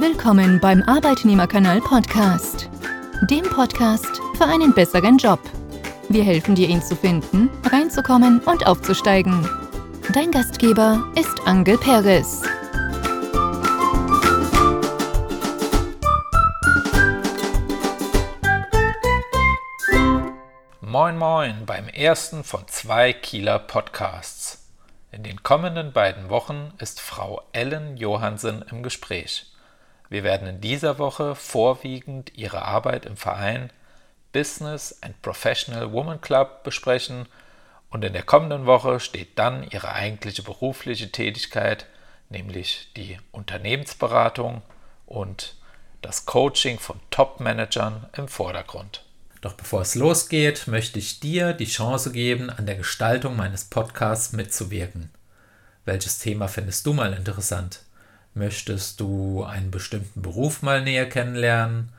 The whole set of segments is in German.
Willkommen beim Arbeitnehmerkanal Podcast, dem Podcast für einen besseren Job. Wir helfen dir, ihn zu finden, reinzukommen und aufzusteigen. Dein Gastgeber ist Angel Perez. Moin Moin beim ersten von zwei Kieler Podcasts. In den kommenden beiden Wochen ist Frau Ellen Johansen im Gespräch. Wir werden in dieser Woche vorwiegend ihre Arbeit im Verein Business and Professional Woman Club besprechen und in der kommenden Woche steht dann ihre eigentliche berufliche Tätigkeit, nämlich die Unternehmensberatung und das Coaching von Top-Managern im Vordergrund. Doch bevor es losgeht, möchte ich dir die Chance geben, an der Gestaltung meines Podcasts mitzuwirken. Welches Thema findest du mal interessant? Möchtest du einen bestimmten Beruf mal näher kennenlernen?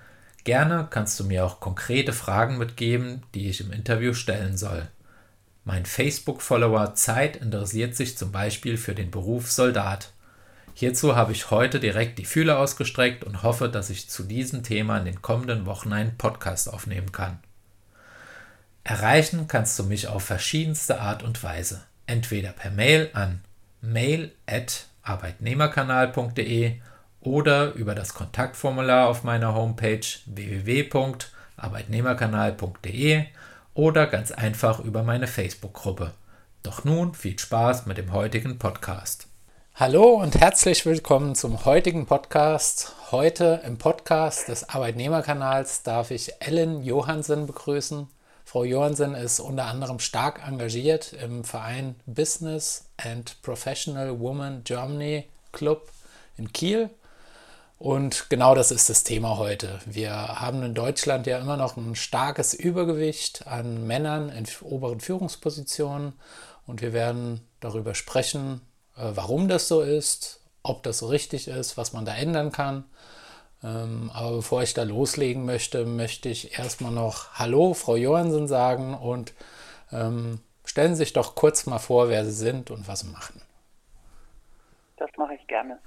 Gerne kannst du mir auch konkrete Fragen mitgeben, die ich im Interview stellen soll. Mein Facebook-Follower Zeit interessiert sich zum Beispiel für den Beruf Soldat. Hierzu habe ich heute direkt die Fühler ausgestreckt und hoffe, dass ich zu diesem Thema in den kommenden Wochen einen Podcast aufnehmen kann. Erreichen kannst du mich auf verschiedenste Art und Weise. Entweder per Mail an mail@arbeitnehmerkanal.de oder über das Kontaktformular auf meiner Homepage www.arbeitnehmerkanal.de oder ganz einfach über meine Facebook-Gruppe. Doch nun viel Spaß mit dem heutigen Podcast. Hallo und herzlich willkommen zum heutigen Podcast. Heute im Podcast des Arbeitnehmerkanals darf ich Ellen Johansen begrüßen. Frau Johansen ist unter anderem stark engagiert im Verein Business and Professional Women Germany Club in Kiel. Und genau das ist das Thema heute. Wir haben in Deutschland ja immer noch ein starkes Übergewicht an Männern in oberen Führungspositionen. Und wir werden darüber sprechen, äh, warum das so ist, ob das so richtig ist, was man da ändern kann. Ähm, aber bevor ich da loslegen möchte, möchte ich erstmal noch Hallo, Frau Johansen sagen und ähm, stellen Sie sich doch kurz mal vor, wer Sie sind und was Sie machen. Das mache ich gerne.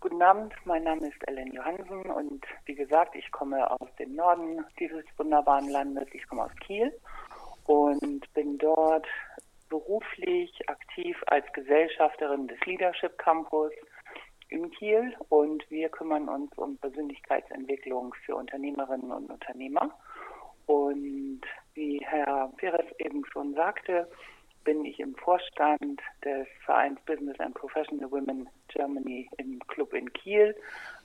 Guten Abend, mein Name ist Ellen Johansen und wie gesagt, ich komme aus dem Norden dieses wunderbaren Landes. Ich komme aus Kiel und bin dort beruflich aktiv als Gesellschafterin des Leadership Campus in Kiel und wir kümmern uns um Persönlichkeitsentwicklung für Unternehmerinnen und Unternehmer. Und wie Herr Perez eben schon sagte, bin ich im Vorstand des Vereins Business and Professional Women Germany im Club in Kiel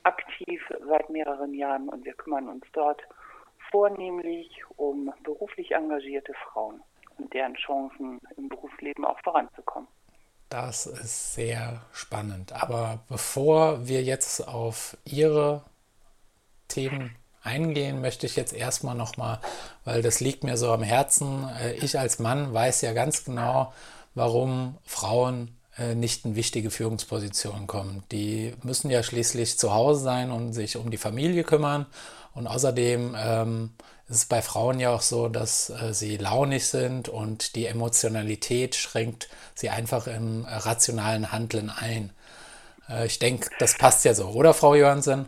aktiv seit mehreren Jahren und wir kümmern uns dort vornehmlich um beruflich engagierte Frauen und deren Chancen im Berufsleben auch voranzukommen. Das ist sehr spannend. Aber bevor wir jetzt auf Ihre Themen eingehen, möchte ich jetzt erstmal nochmal, weil das liegt mir so am Herzen, äh, ich als Mann weiß ja ganz genau, warum Frauen äh, nicht in wichtige Führungspositionen kommen. Die müssen ja schließlich zu Hause sein und sich um die Familie kümmern. Und außerdem ähm, es ist bei Frauen ja auch so, dass äh, sie launig sind und die Emotionalität schränkt sie einfach im äh, rationalen Handeln ein. Äh, ich denke, das passt ja so, oder Frau Johansen?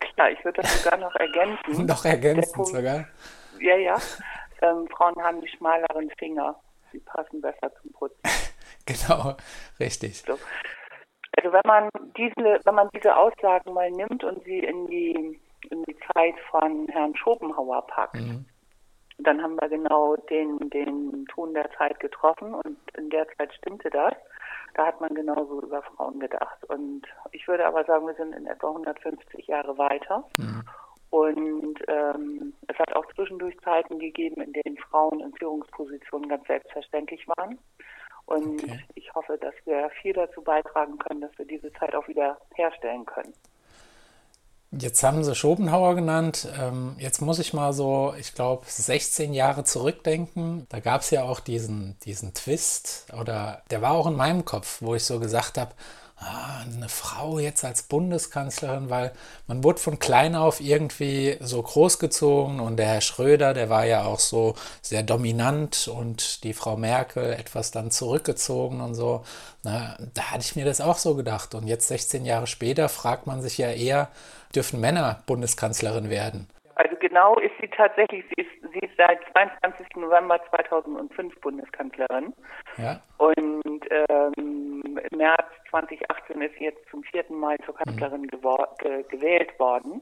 Klar, ich würde das sogar noch ergänzen. noch ergänzen Punkt, sogar? Ja, ja. Ähm, Frauen haben die schmaleren Finger. Sie passen besser zum Putzen. genau, richtig. So. Also wenn man diese, wenn man diese Aussagen mal nimmt und sie in die in die Zeit von Herrn Schopenhauer packt, mhm. dann haben wir genau den, den Ton der Zeit getroffen und in der Zeit stimmte das. Da hat man genauso über Frauen gedacht. Und ich würde aber sagen, wir sind in etwa 150 Jahre weiter. Mhm. Und ähm, es hat auch zwischendurch Zeiten gegeben, in denen Frauen in Führungspositionen ganz selbstverständlich waren. Und okay. ich hoffe, dass wir viel dazu beitragen können, dass wir diese Zeit auch wieder herstellen können. Jetzt haben Sie Schopenhauer genannt. Ähm, jetzt muss ich mal so, ich glaube, 16 Jahre zurückdenken. Da gab es ja auch diesen, diesen Twist, oder der war auch in meinem Kopf, wo ich so gesagt habe, ah, eine Frau jetzt als Bundeskanzlerin, weil man wurde von klein auf irgendwie so großgezogen und der Herr Schröder, der war ja auch so sehr dominant und die Frau Merkel etwas dann zurückgezogen und so. Na, da hatte ich mir das auch so gedacht. Und jetzt 16 Jahre später fragt man sich ja eher, dürfen Männer Bundeskanzlerin werden? Also genau ist sie tatsächlich, sie ist, sie ist seit 22. November 2005 Bundeskanzlerin. Ja. Und ähm, im März 2018 ist sie jetzt zum vierten Mal zur Kanzlerin mhm. ge gewählt worden.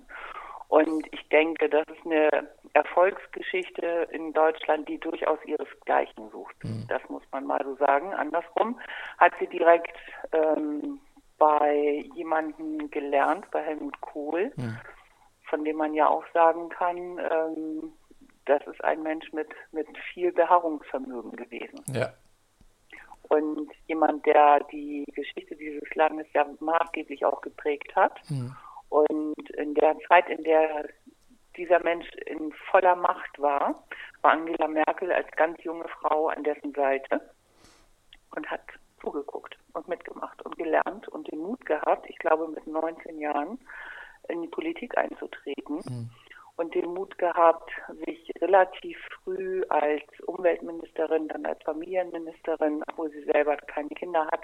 Und ich denke, das ist eine Erfolgsgeschichte in Deutschland, die durchaus ihresgleichen sucht. Mhm. Das muss man mal so sagen. Andersrum hat sie direkt ähm, bei jemandem gelernt, bei Helmut Kohl. Mhm von dem man ja auch sagen kann, ähm, das ist ein Mensch mit, mit viel Beharrungsvermögen gewesen. Ja. Und jemand, der die Geschichte dieses Landes ja maßgeblich auch geprägt hat. Mhm. Und in der Zeit, in der dieser Mensch in voller Macht war, war Angela Merkel als ganz junge Frau an dessen Seite und hat zugeguckt und mitgemacht und gelernt und den Mut gehabt, ich glaube mit 19 Jahren, in die Politik einzutreten. Mhm. Und den Mut gehabt, sich relativ früh als Umweltministerin, dann als Familienministerin, obwohl sie selber keine Kinder hat,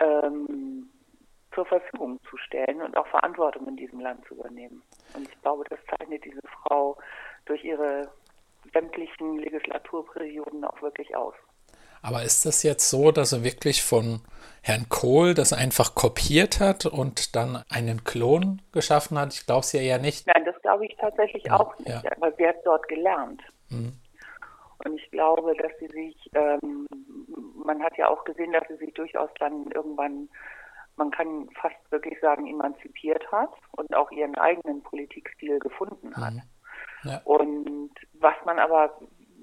ähm, zur Verfügung zu stellen und auch Verantwortung in diesem Land zu übernehmen. Und ich glaube, das zeichnet diese Frau durch ihre sämtlichen Legislaturperioden auch wirklich aus. Aber ist das jetzt so, dass er wirklich von Herrn Kohl das einfach kopiert hat und dann einen Klon geschaffen hat? Ich glaube es ja eher nicht. Nein, das glaube ich tatsächlich ja, auch nicht, ja. aber sie hat dort gelernt. Mhm. Und ich glaube, dass sie sich, ähm, man hat ja auch gesehen, dass sie sich durchaus dann irgendwann, man kann fast wirklich sagen, emanzipiert hat und auch ihren eigenen Politikstil gefunden hat. Mhm. Ja. Und was man aber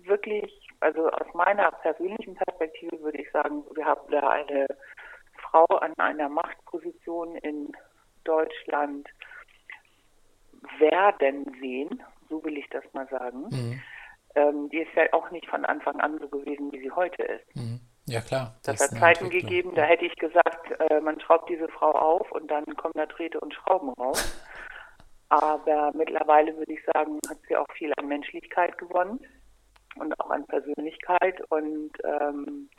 wirklich also aus meiner persönlichen Perspektive würde ich sagen, wir haben da eine Frau an einer Machtposition in Deutschland werden sehen, so will ich das mal sagen. Mhm. Ähm, die ist ja auch nicht von Anfang an so gewesen, wie sie heute ist. Mhm. Ja, klar. Das, das hat Zeiten gegeben, da hätte ich gesagt, äh, man schraubt diese Frau auf und dann kommen da Drähte und Schrauben raus. Aber mittlerweile würde ich sagen, hat sie auch viel an Menschlichkeit gewonnen und auch an Persönlichkeit. Und ähm,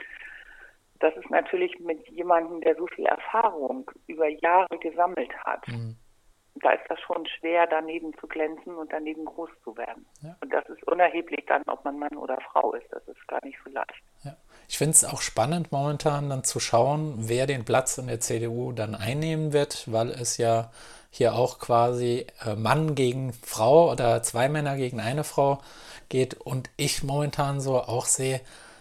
das ist natürlich mit jemandem, der so viel Erfahrung über Jahre gesammelt hat. Mhm. Da ist das schon schwer, daneben zu glänzen und daneben groß zu werden. Ja. Und das ist unerheblich dann, ob man Mann oder Frau ist. Das ist gar nicht so leicht. Ja. Ich finde es auch spannend momentan dann zu schauen, wer den Platz in der CDU dann einnehmen wird, weil es ja hier auch quasi äh, Mann gegen Frau oder zwei Männer gegen eine Frau geht und ich momentan so auch sehe,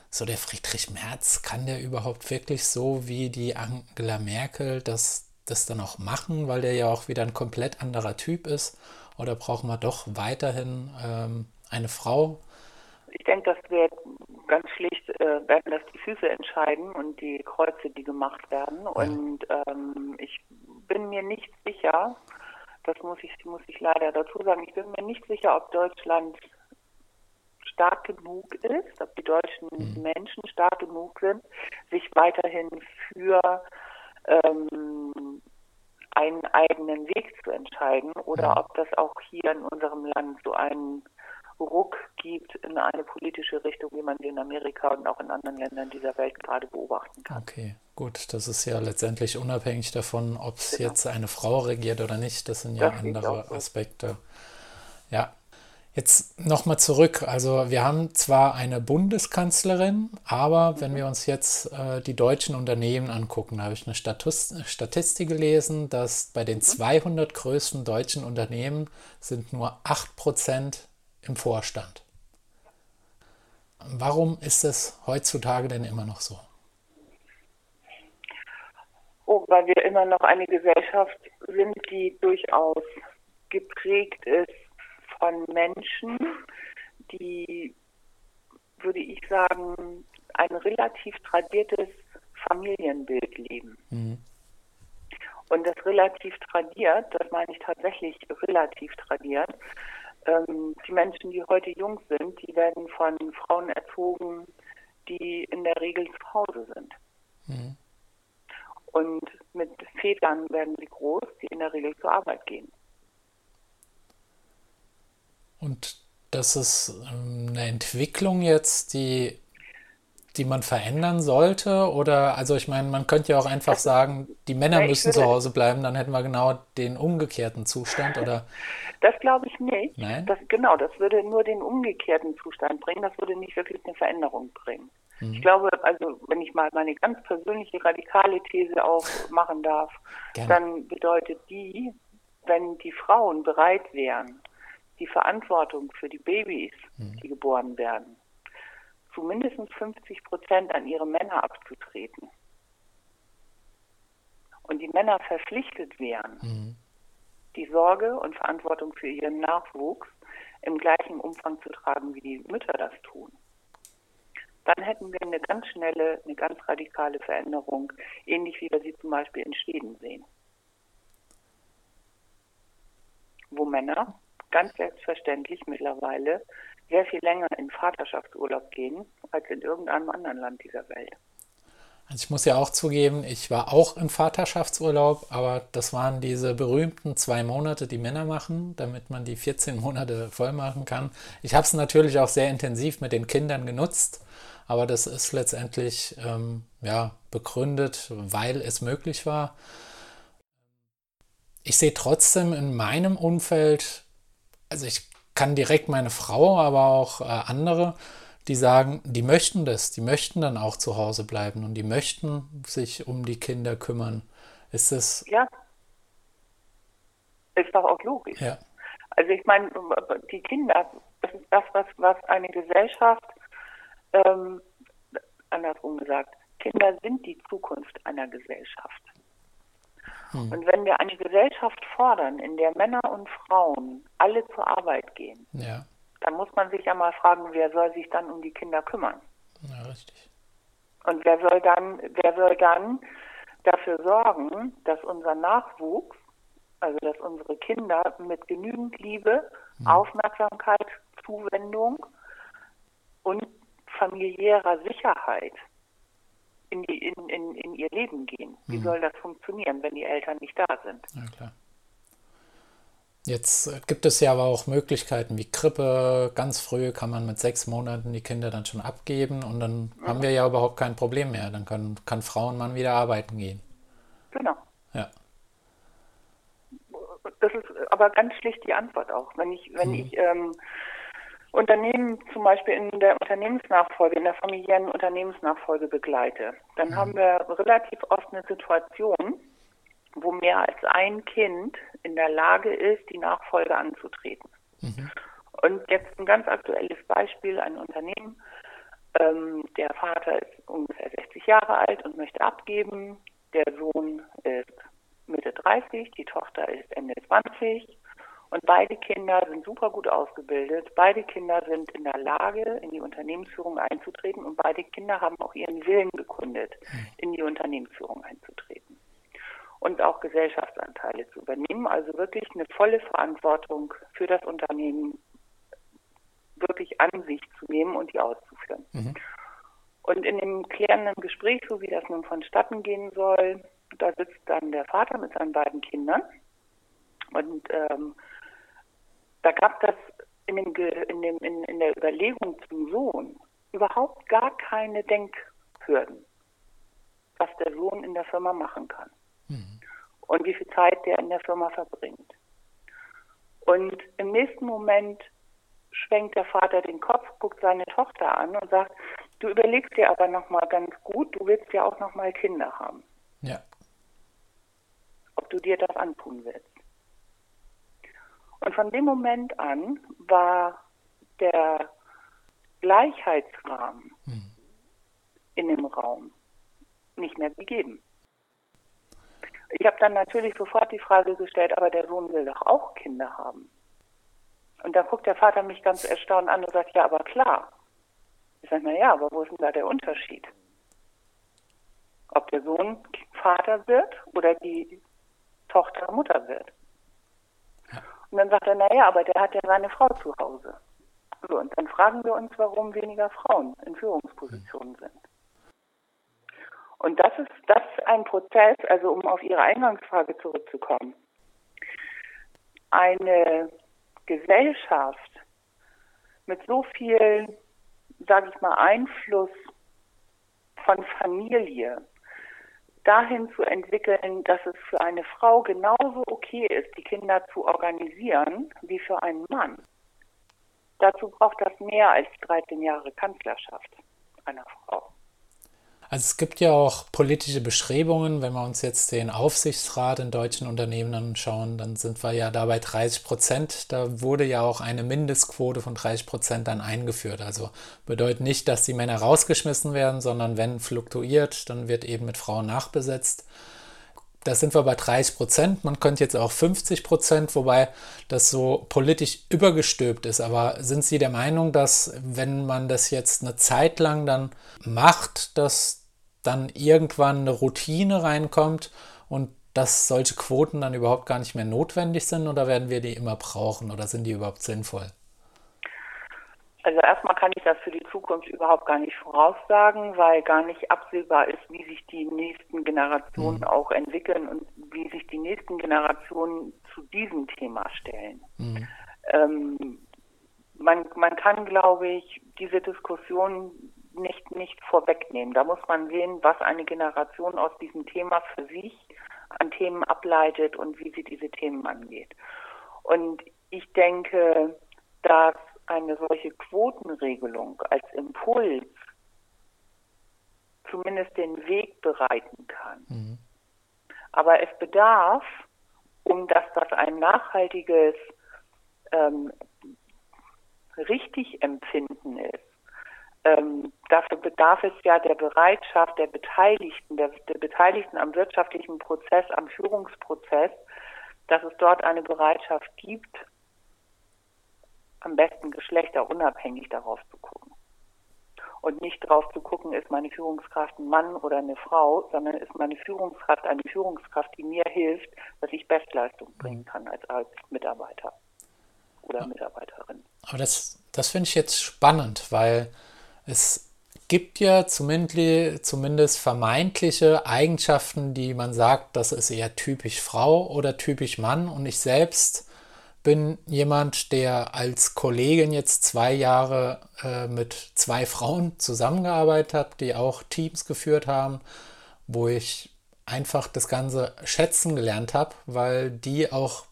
so der Friedrich Merz, kann der überhaupt wirklich so wie die Angela Merkel das, das dann auch machen, weil der ja auch wieder ein komplett anderer Typ ist? Oder brauchen wir doch weiterhin ähm, eine Frau? Ich denke, das wird ganz schlicht, äh, werden das die Füße entscheiden und die Kreuze, die gemacht werden. Ja. Und ähm, ich bin mir nicht sicher, das muss ich, muss ich leider dazu sagen, ich bin mir nicht sicher, ob Deutschland stark genug ist, ob die deutschen mhm. Menschen stark genug sind, sich weiterhin für ähm, einen eigenen Weg zu entscheiden oder ja. ob das auch hier in unserem Land so einen Ruck gibt in eine politische Richtung, wie man sie in Amerika und auch in anderen Ländern dieser Welt gerade beobachten kann. Okay, gut. Das ist ja letztendlich unabhängig davon, ob es genau. jetzt eine Frau regiert oder nicht. Das sind ja das andere so. Aspekte. Ja, Jetzt nochmal zurück. Also wir haben zwar eine Bundeskanzlerin, aber wenn wir uns jetzt äh, die deutschen Unternehmen angucken, da habe ich eine Status Statistik gelesen, dass bei den 200 größten deutschen Unternehmen sind nur 8% im Vorstand. Warum ist es heutzutage denn immer noch so? Oh, weil wir immer noch eine Gesellschaft sind, die durchaus geprägt ist von Menschen, die, würde ich sagen, ein relativ tradiertes Familienbild leben. Mhm. Und das relativ tradiert, das meine ich tatsächlich relativ tradiert, ähm, die Menschen, die heute jung sind, die werden von Frauen erzogen, die in der Regel zu Hause sind. Mhm. Und mit Vätern werden sie groß, die in der Regel zur Arbeit gehen. Und das ist ähm, eine Entwicklung jetzt, die, die man verändern sollte? Oder, also ich meine, man könnte ja auch einfach sagen, die Männer Ja, müssen zu Hause bleiben, dann hätten wir genau den umgekehrten Zustand. Oder Das glaube ich nicht. Nein? Das, genau, das würde nur den umgekehrten Zustand bringen. Das würde nicht wirklich eine Veränderung bringen. Ich glaube, also wenn ich mal meine ganz persönliche radikale These aufmachen darf, Gerne. dann bedeutet die, wenn die Frauen bereit wären, die Verantwortung für die Babys, die geboren werden, zu mindestens 50 Prozent an ihre Männer abzutreten und die Männer verpflichtet wären, die Sorge und Verantwortung für ihren Nachwuchs im gleichen Umfang zu tragen, wie die Mütter das tun. Dann hätten wir eine ganz schnelle, eine ganz radikale Veränderung, ähnlich wie wir sie zum Beispiel in Schweden sehen. Wo Männer ganz selbstverständlich mittlerweile sehr viel länger in Vaterschaftsurlaub gehen als in irgendeinem anderen Land dieser Welt. Also ich muss ja auch zugeben, ich war auch im Vaterschaftsurlaub, aber das waren diese berühmten zwei Monate, die Männer machen, damit man die 14 Monate voll machen kann. Ich habe es natürlich auch sehr intensiv mit den Kindern genutzt, aber das ist letztendlich ähm, ja, begründet, weil es möglich war. Ich sehe trotzdem in meinem Umfeld, also ich kann direkt meine Frau, aber auch äh, andere, die sagen, die möchten das, die möchten dann auch zu Hause bleiben und die möchten sich um die Kinder kümmern. Ist das, Ja, ist doch auch logisch. ja, Also ich meine, die Kinder, das ist das, was, was eine Gesellschaft, ähm, andersrum gesagt, Kinder sind die Zukunft einer Gesellschaft. Und wenn wir eine Gesellschaft fordern, in der Männer und Frauen alle zur Arbeit gehen, ja, dann muss man sich ja mal fragen, wer soll sich dann um die Kinder kümmern? ja, richtig. Und wer soll dann, wer soll dann dafür sorgen, dass unser Nachwuchs, also dass unsere Kinder mit genügend Liebe, Aufmerksamkeit, Zuwendung und familiärer Sicherheit in, in, in, in ihr Leben gehen? Wie soll das funktionieren, wenn die Eltern nicht da sind? Ja, klar. Jetzt äh, gibt es ja aber auch Möglichkeiten wie Krippe. Ganz früh kann man mit sechs Monaten die Kinder dann schon abgeben und dann haben wir ja überhaupt kein Problem mehr. Dann kann, kann Frau und Mann wieder arbeiten gehen. Genau. Ja, Das ist aber ganz schlicht die Antwort auch. Wenn ich, wenn ich ähm, Unternehmen zum Beispiel in der Unternehmensnachfolge, in der familiären Unternehmensnachfolge begleite, dann haben wir relativ oft eine Situation, wo mehr als ein Kind in der Lage ist, die Nachfolge anzutreten. Und jetzt ein ganz aktuelles Beispiel, ein Unternehmen, ähm, der Vater ist ungefähr 60 Jahre alt und möchte abgeben, der Sohn ist Mitte 30, die Tochter ist Ende 20 und beide Kinder sind super gut ausgebildet. Beide Kinder sind in der Lage, in die Unternehmensführung einzutreten und beide Kinder haben auch ihren Willen bekundet, in die Unternehmensführung einzutreten und auch Gesellschaftsanteile zu übernehmen. Also wirklich eine volle Verantwortung für das Unternehmen wirklich an sich zu nehmen und die auszuführen. Und in dem klärenden Gespräch, so wie das nun vonstatten gehen soll, da sitzt dann der Vater mit seinen beiden Kindern und ähm, da gab das in, dem, in, dem, in, in der Überlegung zum Sohn überhaupt gar keine Denkhürden, was der Sohn in der Firma machen kann und wie viel Zeit der in der Firma verbringt. Und im nächsten Moment schwenkt der Vater den Kopf, guckt seine Tochter an und sagt, du überlegst dir aber noch mal ganz gut, du willst ja auch noch mal Kinder haben, ja, ob du dir das antun willst. Und von dem Moment an war der Gleichheitsrahmen in dem Raum nicht mehr gegeben. Ich habe dann natürlich sofort die Frage gestellt, aber der Sohn will doch auch Kinder haben. Und da guckt der Vater mich ganz erstaunt an und sagt, ja, aber klar. Ich sage, na ja, aber wo ist denn da der Unterschied? Ob der Sohn Vater wird oder die Tochter Mutter wird. Und dann sagt er, na ja, aber der hat ja seine Frau zu Hause. So, und dann fragen wir uns, warum weniger Frauen in Führungspositionen sind. Und das ist, das ist ein Prozess, also um auf Ihre Eingangsfrage zurückzukommen. Eine Gesellschaft mit so viel, sage ich mal, Einfluss von Familie dahin zu entwickeln, dass es für eine Frau genauso okay ist, die Kinder zu organisieren, wie für einen Mann. Dazu braucht das mehr als 13 Jahre Kanzlerschaft einer Frau. Also es gibt ja auch politische Bestrebungen, wenn wir uns jetzt den Aufsichtsrat in deutschen Unternehmen anschauen, dann sind wir ja da bei 30 Prozent. Da wurde ja auch eine Mindestquote von 30 Prozent dann eingeführt. Also bedeutet nicht, dass die Männer rausgeschmissen werden, sondern wenn fluktuiert, dann wird eben mit Frauen nachbesetzt. Da sind wir bei 30 Prozent. Man könnte jetzt auch 50 Prozent, wobei das so politisch übergestülpt ist. Aber sind Sie der Meinung, dass wenn man das jetzt eine Zeit lang dann macht, dass dann irgendwann eine Routine reinkommt und dass solche Quoten dann überhaupt gar nicht mehr notwendig sind oder werden wir die immer brauchen oder sind die überhaupt sinnvoll? Also erstmal kann ich das für die Zukunft überhaupt gar nicht voraussagen, weil gar nicht absehbar ist, wie sich die nächsten Generationen mhm. auch entwickeln und wie sich die nächsten Generationen zu diesem Thema stellen. Mhm. Ähm, man, man kann, glaube ich, diese Diskussion nicht, nicht vorwegnehmen. Da muss man sehen, was eine Generation aus diesem Thema für sich an Themen ableitet und wie sie diese Themen angeht. Und ich denke, dass eine solche Quotenregelung als Impuls zumindest den Weg bereiten kann. Mhm. Aber es bedarf, um dass das ein nachhaltiges ähm, Richtigempfinden ist, ähm, dafür bedarf es ja der Bereitschaft der Beteiligten, der, der Beteiligten am wirtschaftlichen Prozess, am Führungsprozess, dass es dort eine Bereitschaft gibt, am besten geschlechterunabhängig darauf zu gucken. Und nicht darauf zu gucken, ist meine Führungskraft ein Mann oder eine Frau, sondern ist meine Führungskraft eine Führungskraft, die mir hilft, dass ich Bestleistung bringen kann als, als Mitarbeiter oder Mitarbeiterin. Aber das, das finde ich jetzt spannend, weil es gibt ja zumindest vermeintliche Eigenschaften, die man sagt, das ist eher typisch Frau oder typisch Mann. Und ich selbst bin jemand, der als Kollegin jetzt zwei Jahre äh, mit zwei Frauen zusammengearbeitet hat, die auch Teams geführt haben, wo ich einfach das Ganze schätzen gelernt habe, weil die auch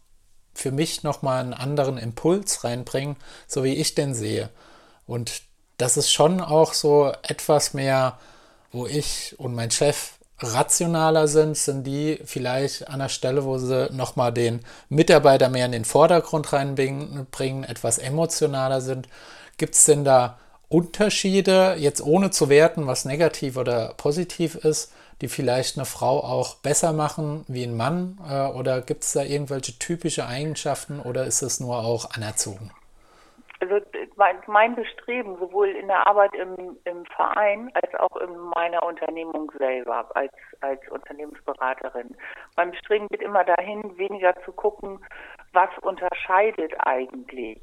für mich nochmal einen anderen Impuls reinbringen, so wie ich den sehe. Und das ist schon auch so etwas mehr, wo ich und mein Chef rationaler sind, sind die vielleicht an der Stelle, wo sie nochmal den Mitarbeiter mehr in den Vordergrund reinbringen, etwas emotionaler sind. Gibt es denn da Unterschiede, jetzt ohne zu werten, was negativ oder positiv ist, die vielleicht eine Frau auch besser machen wie ein Mann? Äh, oder gibt es da irgendwelche typische Eigenschaften oder ist es nur auch anerzogen? Also mein, mein Bestreben, sowohl in der Arbeit im, im Verein als auch in meiner Unternehmung selber als, als Unternehmensberaterin, mein Bestreben geht immer dahin, weniger zu gucken, was unterscheidet eigentlich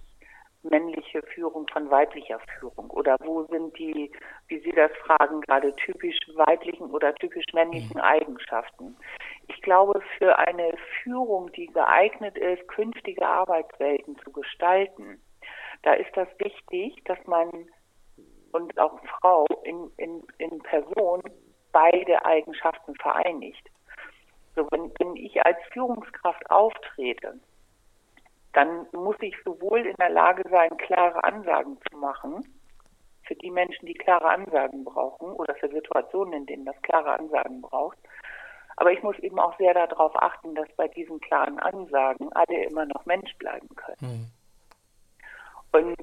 männliche Führung von weiblicher Führung oder wo sind die, wie Sie das fragen, gerade typisch weiblichen oder typisch männlichen mhm. Eigenschaften. Ich glaube, für eine Führung, die geeignet ist, künftige Arbeitswelten zu gestalten, da ist das wichtig, dass man und auch Frau in, in, in Person beide Eigenschaften vereinigt. So, wenn, wenn ich als Führungskraft auftrete, dann muss ich sowohl in der Lage sein, klare Ansagen zu machen, für die Menschen, die klare Ansagen brauchen oder für Situationen, in denen das klare Ansagen braucht. Aber ich muss eben auch sehr darauf achten, dass bei diesen klaren Ansagen alle immer noch Mensch bleiben können. Und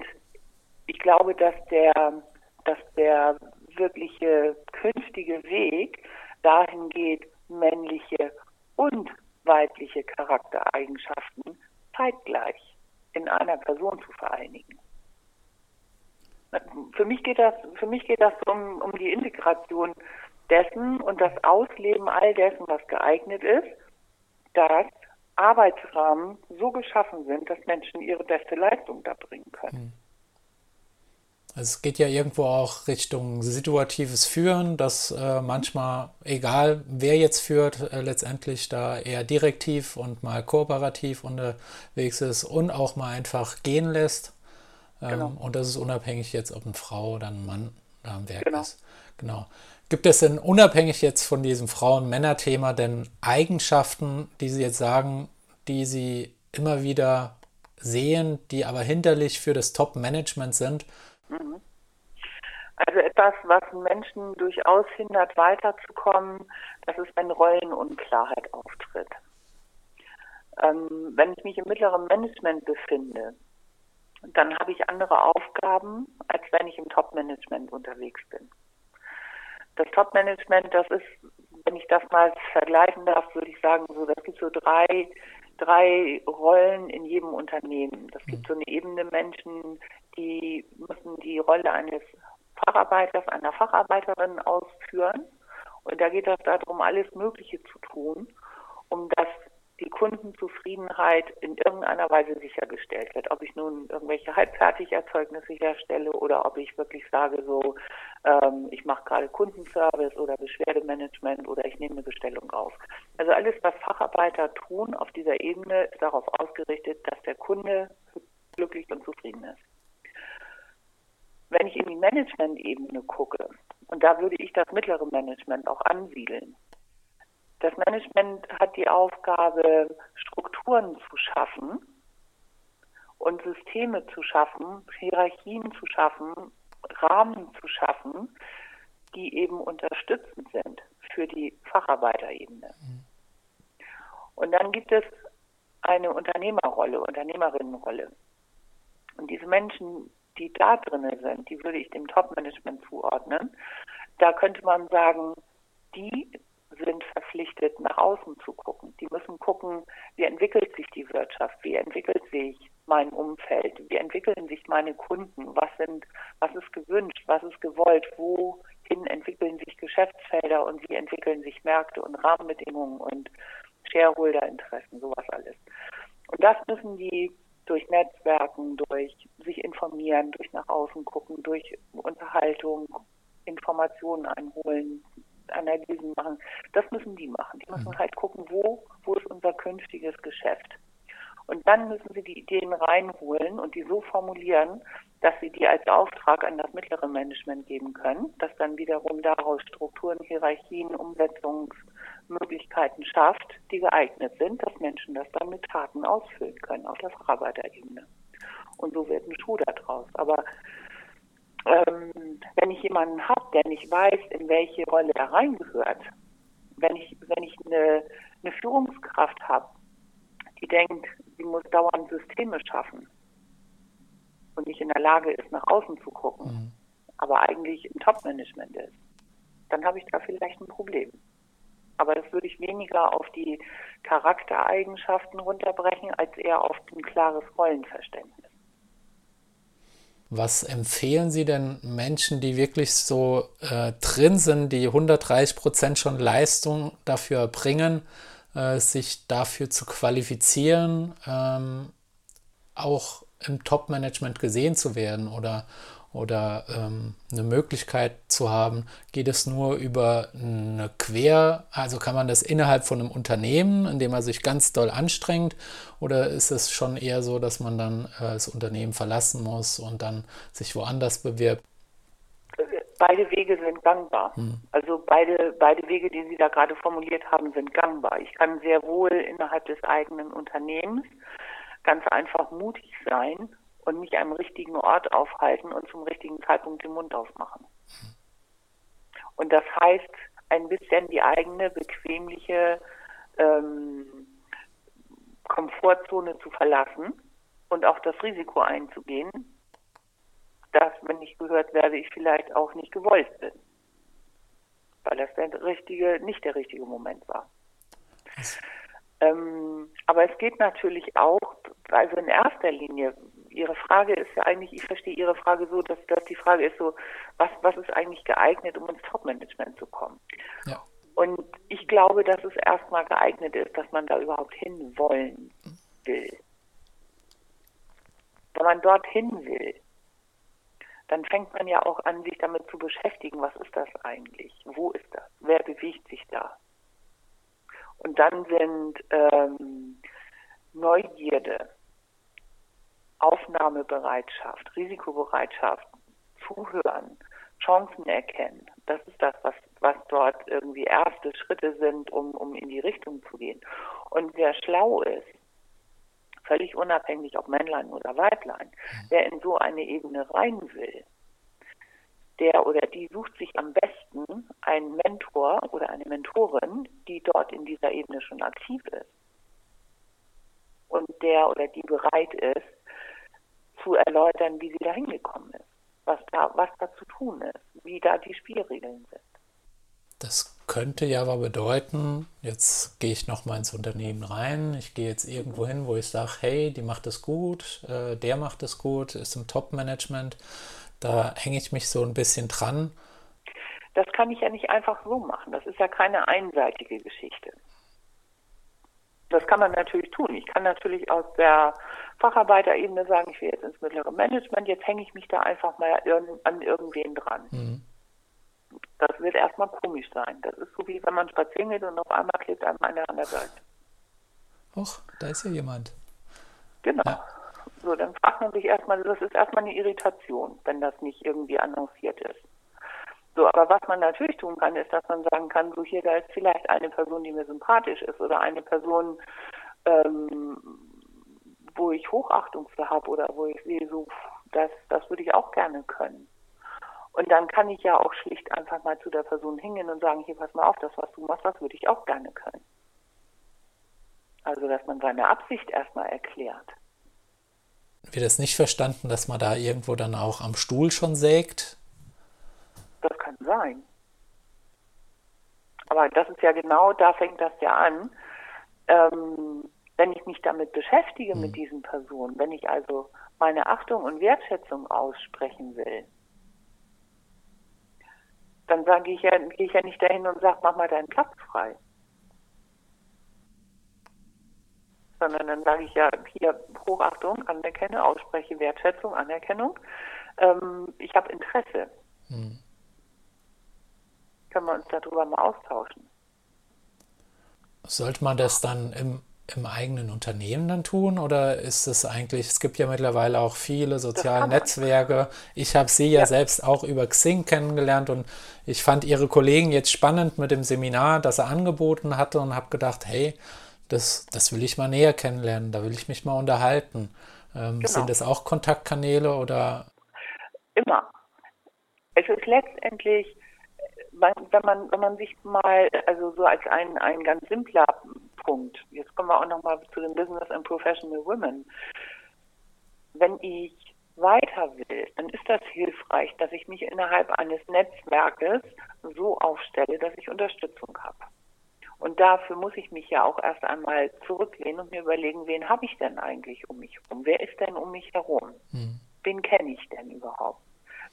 ich glaube, dass der, dass der wirkliche künftige Weg dahin geht, männliche und weibliche Charaktereigenschaften zeitgleich in einer Person zu vereinigen. Für mich geht das, für mich geht das um, um die Integration dessen und das Ausleben all dessen, was geeignet ist, dass Arbeitsrahmen so geschaffen sind, dass Menschen ihre beste Leistung da bringen können. Hm. es geht ja irgendwo auch Richtung situatives Führen, dass äh, manchmal, egal wer jetzt führt, äh, letztendlich da eher direktiv und mal kooperativ unterwegs ist und auch mal einfach gehen lässt. Ähm, genau. Und das ist unabhängig jetzt, ob eine Frau oder ein Mann da am Werk genau. ist. Genau. Gibt es denn unabhängig jetzt von diesem Frauen-Männer-Thema denn Eigenschaften, die Sie jetzt sagen, die Sie immer wieder sehen, die aber hinderlich für das Top-Management sind? Also etwas, was Menschen durchaus hindert, weiterzukommen, das ist, wenn Rollenunklarheit auftritt. Ähm, wenn ich mich im mittleren Management befinde, dann habe ich andere Aufgaben, als wenn ich im Top-Management unterwegs bin. Das Top-Management, das ist, wenn ich das mal vergleichen darf, würde ich sagen, so, das gibt so drei, drei Rollen in jedem Unternehmen. Das gibt so eine Ebene Menschen, die müssen die Rolle eines Facharbeiters, einer Facharbeiterin ausführen. Und da geht es darum, alles Mögliche zu tun, die Kundenzufriedenheit in irgendeiner Weise sichergestellt wird. Ob ich nun irgendwelche Halbfertigerzeugnisse herstelle oder ob ich wirklich sage, so, ähm, ich mache gerade Kundenservice oder Beschwerdemanagement oder ich nehme eine Bestellung auf. Also alles, was Facharbeiter tun auf dieser Ebene, ist darauf ausgerichtet, dass der Kunde glücklich und zufrieden ist. Wenn ich in die Management-Ebene gucke, und da würde ich das mittlere Management auch ansiedeln, das Management hat die Aufgabe, Strukturen zu schaffen und Systeme zu schaffen, Hierarchien zu schaffen, Rahmen zu schaffen, die eben unterstützend sind für die Facharbeiterebene. Und dann gibt es eine Unternehmerrolle, Unternehmerinnenrolle. Und diese Menschen, die da drin sind, die würde ich dem Top-Management zuordnen. Da könnte man sagen, die sind verpflichtet, nach außen zu gucken. Die müssen gucken, wie entwickelt sich die Wirtschaft, wie entwickelt sich mein Umfeld, wie entwickeln sich meine Kunden, was sind, was ist gewünscht, was ist gewollt, wohin entwickeln sich Geschäftsfelder und wie entwickeln sich Märkte und Rahmenbedingungen und Shareholder-Interessen, sowas alles. Und das müssen die durch Netzwerken, durch sich informieren, durch nach außen gucken, durch Unterhaltung, Informationen einholen, Analysen machen. Das müssen die machen. Die müssen mhm. halt gucken, wo, wo ist unser künftiges Geschäft. Und dann müssen sie die Ideen reinholen und die so formulieren, dass sie die als Auftrag an das mittlere Management geben können, das dann wiederum daraus Strukturen, Hierarchien, Umsetzungsmöglichkeiten schafft, die geeignet sind, dass Menschen das dann mit Taten ausfüllen können auf der Facharbeiterebene. Und so wird ein Schuh daraus. Aber ähm, wenn ich jemanden habe, der nicht weiß, in welche Rolle er reingehört, wenn ich, wenn ich eine, eine Führungskraft habe, die denkt, sie muss dauernd Systeme schaffen und nicht in der Lage ist, nach außen zu gucken, mhm. aber eigentlich im Top-Management ist, dann habe ich da vielleicht ein Problem. Aber das würde ich weniger auf die Charaktereigenschaften runterbrechen, als eher auf ein klares Rollenverständnis. Was empfehlen Sie denn Menschen, die wirklich so äh, drin sind, die 130 Prozent schon Leistung dafür bringen, äh, sich dafür zu qualifizieren, ähm, auch im Top-Management gesehen zu werden? Oder oder ähm, eine Möglichkeit zu haben, geht es nur über eine Quer, also kann man das innerhalb von einem Unternehmen, in dem man sich ganz doll anstrengt, oder ist es schon eher so, dass man dann äh, das Unternehmen verlassen muss und dann sich woanders bewirbt? Beide Wege sind gangbar. Hm. Also beide, beide Wege, die Sie da gerade formuliert haben, sind gangbar. Ich kann sehr wohl innerhalb des eigenen Unternehmens ganz einfach mutig sein und mich am richtigen Ort aufhalten und zum richtigen Zeitpunkt den Mund aufmachen. Und das heißt, ein bisschen die eigene bequemliche ähm, Komfortzone zu verlassen und auch das Risiko einzugehen, dass, wenn ich gehört werde, ich vielleicht auch nicht gewollt bin. Weil das der richtige, nicht der richtige Moment war. Ähm, aber es geht natürlich auch, also in erster Linie, Ihre Frage ist ja eigentlich, ich verstehe Ihre Frage so, dass, dass die Frage ist so, was, was ist eigentlich geeignet, um ins Top-Management zu kommen? Ja. Und ich glaube, dass es erstmal geeignet ist, dass man da überhaupt hinwollen will. Wenn man dorthin will, dann fängt man ja auch an, sich damit zu beschäftigen, was ist das eigentlich? Wo ist das? Wer bewegt sich da? Und dann sind ähm, Neugierde, Aufnahmebereitschaft, Risikobereitschaft, Zuhören, Chancen erkennen. Das ist das, was, was dort irgendwie erste Schritte sind, um, um in die Richtung zu gehen. Und wer schlau ist, völlig unabhängig ob Männlein oder Weiblein, wer in so eine Ebene rein will, der oder die sucht sich am besten einen Mentor oder eine Mentorin, die dort in dieser Ebene schon aktiv ist. Und der oder die bereit ist, zu erläutern, wie sie da hingekommen ist, was da, was da zu tun ist, wie da die Spielregeln sind. Das könnte ja aber bedeuten, jetzt gehe ich nochmal ins Unternehmen rein, ich gehe jetzt irgendwo hin, wo ich sage, hey, die macht es gut, äh, der macht es gut, ist im Top-Management, da hänge ich mich so ein bisschen dran. Das kann ich ja nicht einfach so machen, das ist ja keine einseitige Geschichte. Das kann man natürlich tun. Ich kann natürlich aus der Facharbeiterebene sagen, ich will jetzt ins mittlere Management, jetzt hänge ich mich da einfach mal an irgendwen dran. Mhm. Das wird erstmal komisch sein. Das ist so wie wenn man spazieren geht und auf einmal klebt einem einer an der Seite. Och, da ist ja jemand. Genau. Ja. So, dann fragt man sich erstmal, das ist erstmal eine Irritation, wenn das nicht irgendwie annonciert ist. So, aber was man natürlich tun kann, ist, dass man sagen kann, so hier, da ist vielleicht eine Person, die mir sympathisch ist oder eine Person, ähm, wo ich Hochachtung für habe oder wo ich sehe, so, das, das würde ich auch gerne können. Und dann kann ich ja auch schlicht einfach mal zu der Person hingehen und sagen, hier, pass mal auf, das, was du machst, das würde ich auch gerne können. Also, dass man seine Absicht erstmal erklärt. Wird das nicht verstanden, dass man da irgendwo dann auch am Stuhl schon sägt? Sein. Aber das ist ja genau, da fängt das ja an. Ähm, wenn ich mich damit beschäftige, hm. mit diesen Personen, wenn ich also meine Achtung und Wertschätzung aussprechen will, dann sage ich ja, gehe ich ja nicht dahin und sage, mach mal deinen Platz frei. Sondern dann sage ich ja, hier Hochachtung, anerkenne, ausspreche Wertschätzung, Anerkennung. Ähm, ich habe Interesse. Hm. Können wir uns darüber mal austauschen. Sollte man das dann im im eigenen Unternehmen dann tun oder ist es eigentlich, es gibt ja mittlerweile auch viele soziale Netzwerke. Ich habe sie ja, ja, selbst auch über Xing kennengelernt und ich fand ihre Kollegen jetzt spannend mit dem Seminar, das er angeboten hatte und habe gedacht, hey, das, das will ich mal näher kennenlernen, da will ich mich mal unterhalten. Ähm, genau. Sind das auch Kontaktkanäle oder? Immer. Es ist letztendlich, wenn man, wenn man sich mal, also so als ein, ein ganz simpler Punkt. Jetzt kommen wir auch nochmal zu den Business and Professional Women. Wenn ich weiter will, dann ist das hilfreich, dass ich mich innerhalb eines Netzwerkes so aufstelle, dass ich Unterstützung habe. Und dafür muss ich mich ja auch erst einmal zurücklehnen und mir überlegen, wen habe ich denn eigentlich um mich herum? Wer ist denn um mich herum? Hm. Wen kenne ich denn überhaupt?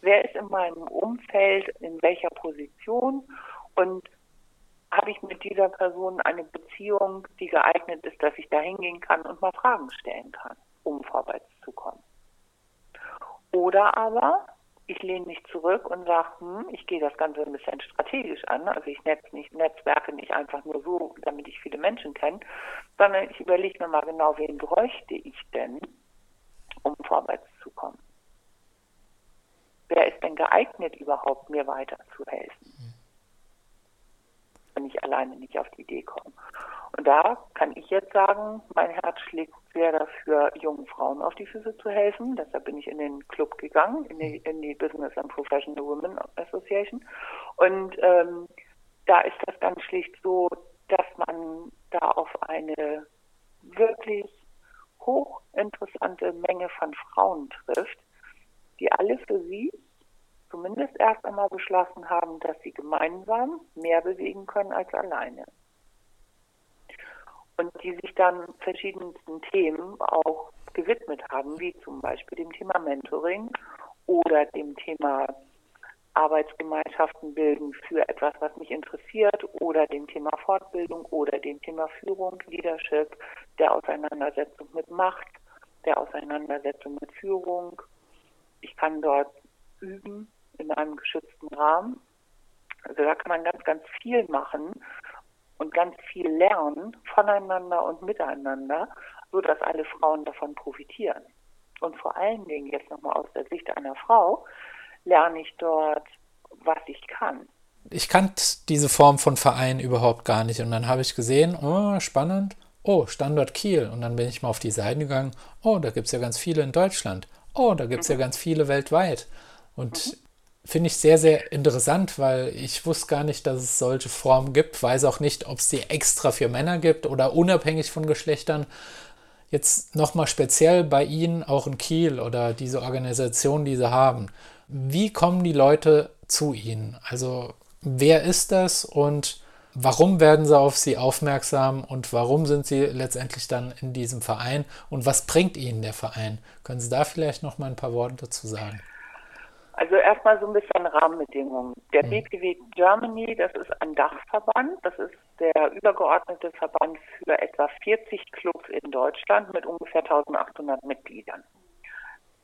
Wer ist in meinem Umfeld in welcher Position? Und habe ich mit dieser Person eine Beziehung, die geeignet ist, dass ich da hingehen kann und mal Fragen stellen kann, um vorwärts zu kommen. Oder aber ich lehne mich zurück und sage, hm, ich gehe das Ganze ein bisschen strategisch an. Also ich netz nicht, netzwerke nicht einfach nur so, damit ich viele Menschen kenne, sondern ich überlege mir mal genau, wen bräuchte ich denn, um vorwärts zu kommen. Wer ist denn geeignet, überhaupt mir weiterzuhelfen? wenn ich alleine nicht auf die Idee komme. Und da kann ich jetzt sagen, mein Herz schlägt sehr dafür, jungen Frauen auf die Füße zu helfen. Deshalb bin ich in den Club gegangen, in die, in die Business and Professional Women Association. Und ähm, da ist das ganz schlicht so, dass man da auf eine wirklich hochinteressante Menge von Frauen trifft, die alle für sich zumindest erst einmal beschlossen haben, dass sie gemeinsam mehr bewegen können als alleine. Und die sich dann verschiedensten Themen auch gewidmet haben, wie zum Beispiel dem Thema Mentoring oder dem Thema Arbeitsgemeinschaften bilden für etwas, was mich interessiert oder dem Thema Fortbildung oder dem Thema Führung, Leadership, der Auseinandersetzung mit Macht, der Auseinandersetzung mit Führung. Ich kann dort üben in einem geschützten Rahmen. Also da kann man ganz, ganz viel machen und ganz viel lernen voneinander und miteinander, so dass alle Frauen davon profitieren. Und vor allen Dingen jetzt nochmal aus der Sicht einer Frau lerne ich dort, was ich kann. Ich kannte diese Form von Verein überhaupt gar nicht. Und dann habe ich gesehen, oh, spannend, oh, Standort Kiel. Und dann bin ich mal auf die Seiten gegangen, oh, da gibt es ja ganz viele in Deutschland. Oh, da gibt es ja ganz viele weltweit. Und finde ich sehr, sehr interessant, weil ich wusste gar nicht, dass es solche Formen gibt. Weiß auch nicht, ob es die extra für Männer gibt oder unabhängig von Geschlechtern. Jetzt nochmal speziell bei Ihnen, auch in Kiel oder diese Organisation, die Sie haben. Wie kommen die Leute zu Ihnen? Also, wer ist das und Warum werden sie auf sie aufmerksam und warum sind sie letztendlich dann in diesem Verein und was bringt ihnen der Verein? Können Sie da vielleicht noch mal ein paar Worte dazu sagen? Also erstmal so ein bisschen Rahmenbedingungen. Der hm. BPW Germany, das ist ein Dachverband, das ist der übergeordnete Verband für etwa 40 Clubs in Deutschland mit ungefähr 1800 Mitgliedern.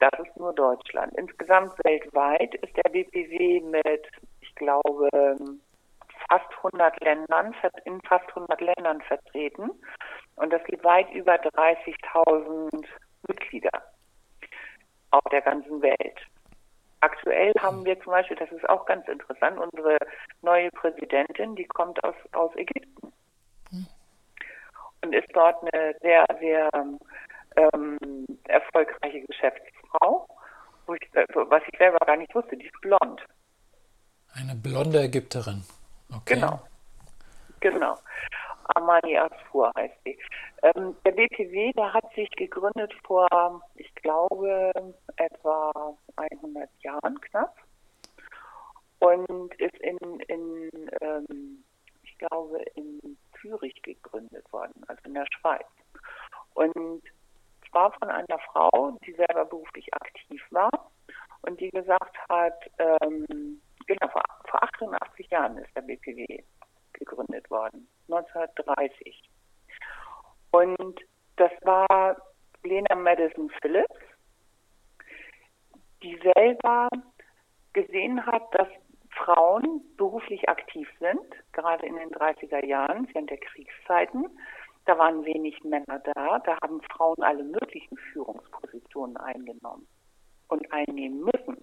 Das ist nur Deutschland. Insgesamt weltweit ist der BPW mit, ich glaube, fast 100 Ländern, in fast 100 Ländern vertreten. Und das gibt weit über 30.000 Mitglieder auf der ganzen Welt. Aktuell haben wir zum Beispiel, das ist auch ganz interessant, unsere neue Präsidentin, die kommt aus, aus Ägypten und ist dort eine sehr, sehr ähm, erfolgreiche Geschäftsfrau, ich, was ich selber gar nicht wusste, die ist blond. Eine blonde Ägypterin. Okay. Genau. Genau. Amani Asfur heißt sie. Ähm, der BPW, der hat sich gegründet vor, ich glaube, etwa 100 Jahren knapp und ist in, in ähm, ich glaube, in Zürich gegründet worden, also in der Schweiz. Und zwar von einer Frau, die selber beruflich aktiv war und die gesagt hat, ähm, genau, vor, vor 88 Jahren ist der BPW gegründet worden, 1930. Und das war Lena Madison Phillips, die selber gesehen hat, dass Frauen beruflich aktiv sind, gerade in den 30er Jahren, während der Kriegszeiten. Da waren wenig Männer da, da haben Frauen alle möglichen Führungspositionen eingenommen und einnehmen müssen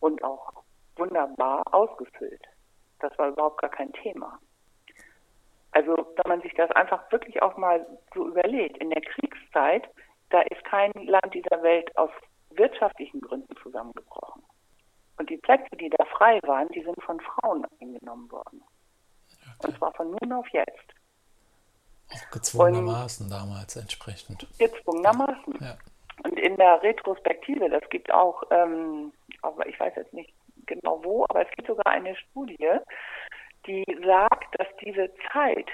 und auch wunderbar ausgefüllt. Das war überhaupt gar kein Thema. Also wenn man sich das einfach wirklich auch mal so überlegt, in der Kriegszeit, da ist kein Land dieser Welt aus wirtschaftlichen Gründen zusammengebrochen. Und die Plätze, die da frei waren, die sind von Frauen eingenommen worden. Okay. Und zwar von nun auf jetzt. Auch gezwungenermaßen Und damals entsprechend. Gezwungenermaßen. Ja. Und in der Retrospektive, das gibt auch, ähm, ich weiß jetzt nicht genau wo, aber es gibt sogar eine Studie, die sagt, dass diese Zeit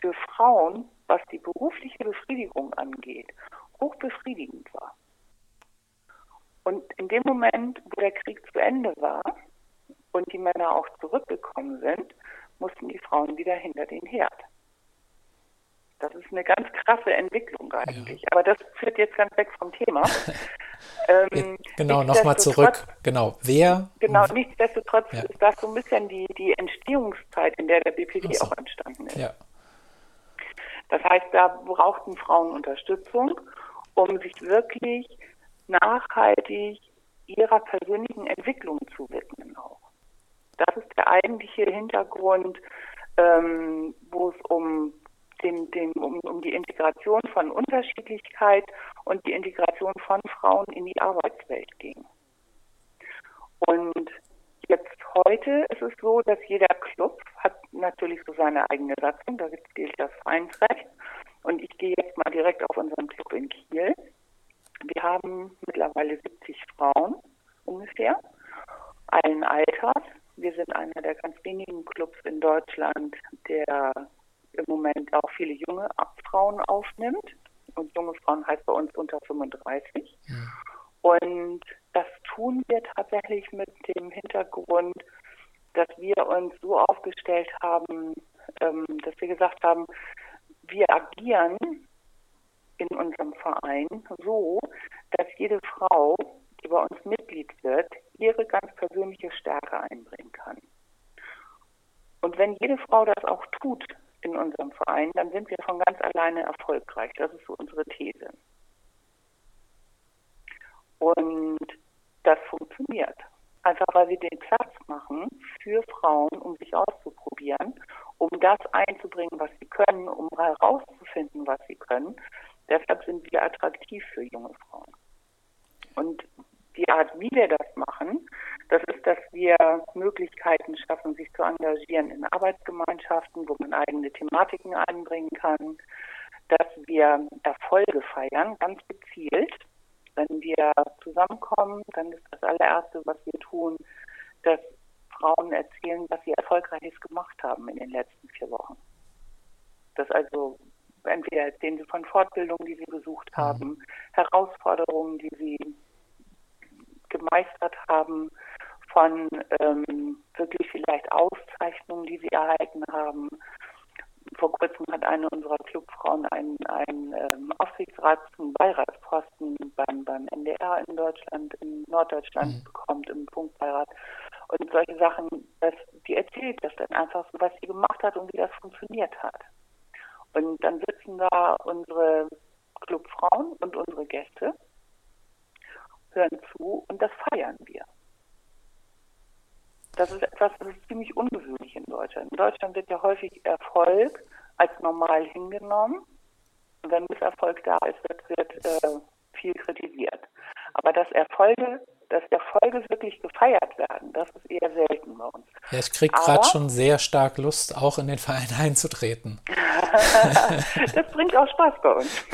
für Frauen, was die berufliche Befriedigung angeht, hochbefriedigend war. Und in dem Moment, wo der Krieg zu Ende war und die Männer auch zurückgekommen sind, mussten die Frauen wieder hinter den Herd. Das ist eine ganz krasse Entwicklung eigentlich. Ja. Aber das führt jetzt ganz weg vom Thema. ähm, genau, nochmal zurück. Genau, wer? Genau, nichtsdestotrotz ja. ist das so ein bisschen die, die Entstehungszeit, in der der BPD so. auch entstanden ist. Ja. Das heißt, da brauchten Frauen Unterstützung, um sich wirklich nachhaltig ihrer persönlichen Entwicklung zu widmen auch. Das ist der eigentliche Hintergrund, ähm, wo es um dem, dem, um, um die Integration von Unterschiedlichkeit und die Integration von Frauen in die Arbeitswelt ging. Und jetzt heute ist es so, dass jeder Club hat natürlich so seine eigene Satzung, da gilt das Vereinsrecht. Und ich gehe jetzt mal direkt auf unseren Club in Kiel. Wir haben mittlerweile 70 Frauen ungefähr, allen Alters. Wir sind einer der ganz wenigen Clubs in Deutschland, der im Moment auch viele junge Frauen aufnimmt. Und junge Frauen heißt bei uns unter 35. Ja. Und das tun wir tatsächlich mit dem Hintergrund, dass wir uns so aufgestellt haben, ähm, dass wir gesagt haben, wir agieren in unserem Verein so, dass jede Frau, die bei uns Mitglied wird, ihre ganz persönliche Stärke einbringen kann. Und wenn jede Frau das auch tut in unserem Verein, dann sind wir von ganz alleine erfolgreich. Das ist so unsere These. Und das funktioniert. Einfach weil wir den Platz machen für Frauen, um sich auszuprobieren, um das einzubringen, was sie können, um herauszufinden, was sie können. Deshalb sind wir attraktiv für junge Frauen. Und die Art, wie wir das machen, das ist, dass wir Möglichkeiten schaffen, sich zu engagieren in Arbeitsgemeinschaften, wo man eigene Thematiken einbringen kann, dass wir Erfolge feiern, ganz gezielt. Wenn wir zusammenkommen, dann ist das allererste, was wir tun, dass Frauen erzählen, was sie Erfolgreiches gemacht haben in den letzten vier Wochen. Das also entweder erzählen sie von Fortbildungen, die sie besucht mhm. haben, Herausforderungen, die sie gemeistert haben, von ähm, wirklich vielleicht Auszeichnungen, die sie erhalten haben. Vor kurzem hat eine unserer Clubfrauen einen, einen ähm, Aufsichtsrats- und Beiratsposten beim, beim NDR in Deutschland, in Norddeutschland mhm. bekommt, im Punktbeirat. Und solche Sachen, das, die erzählt das dann einfach so, was sie gemacht hat und wie das funktioniert hat. Und dann sitzen da unsere Clubfrauen und unsere Gäste, hören zu und das feiern wir. Das ist etwas, das ist ziemlich ungewöhnlich in Deutschland. In Deutschland wird ja häufig Erfolg als normal hingenommen. Und wenn Misserfolg da ist, wird, wird äh, viel kritisiert. Aber dass Erfolge, dass Erfolge wirklich gefeiert werden, das ist eher selten bei uns. Ja, ich kriege gerade schon sehr stark Lust, auch in den Verein einzutreten. das bringt auch Spaß bei uns.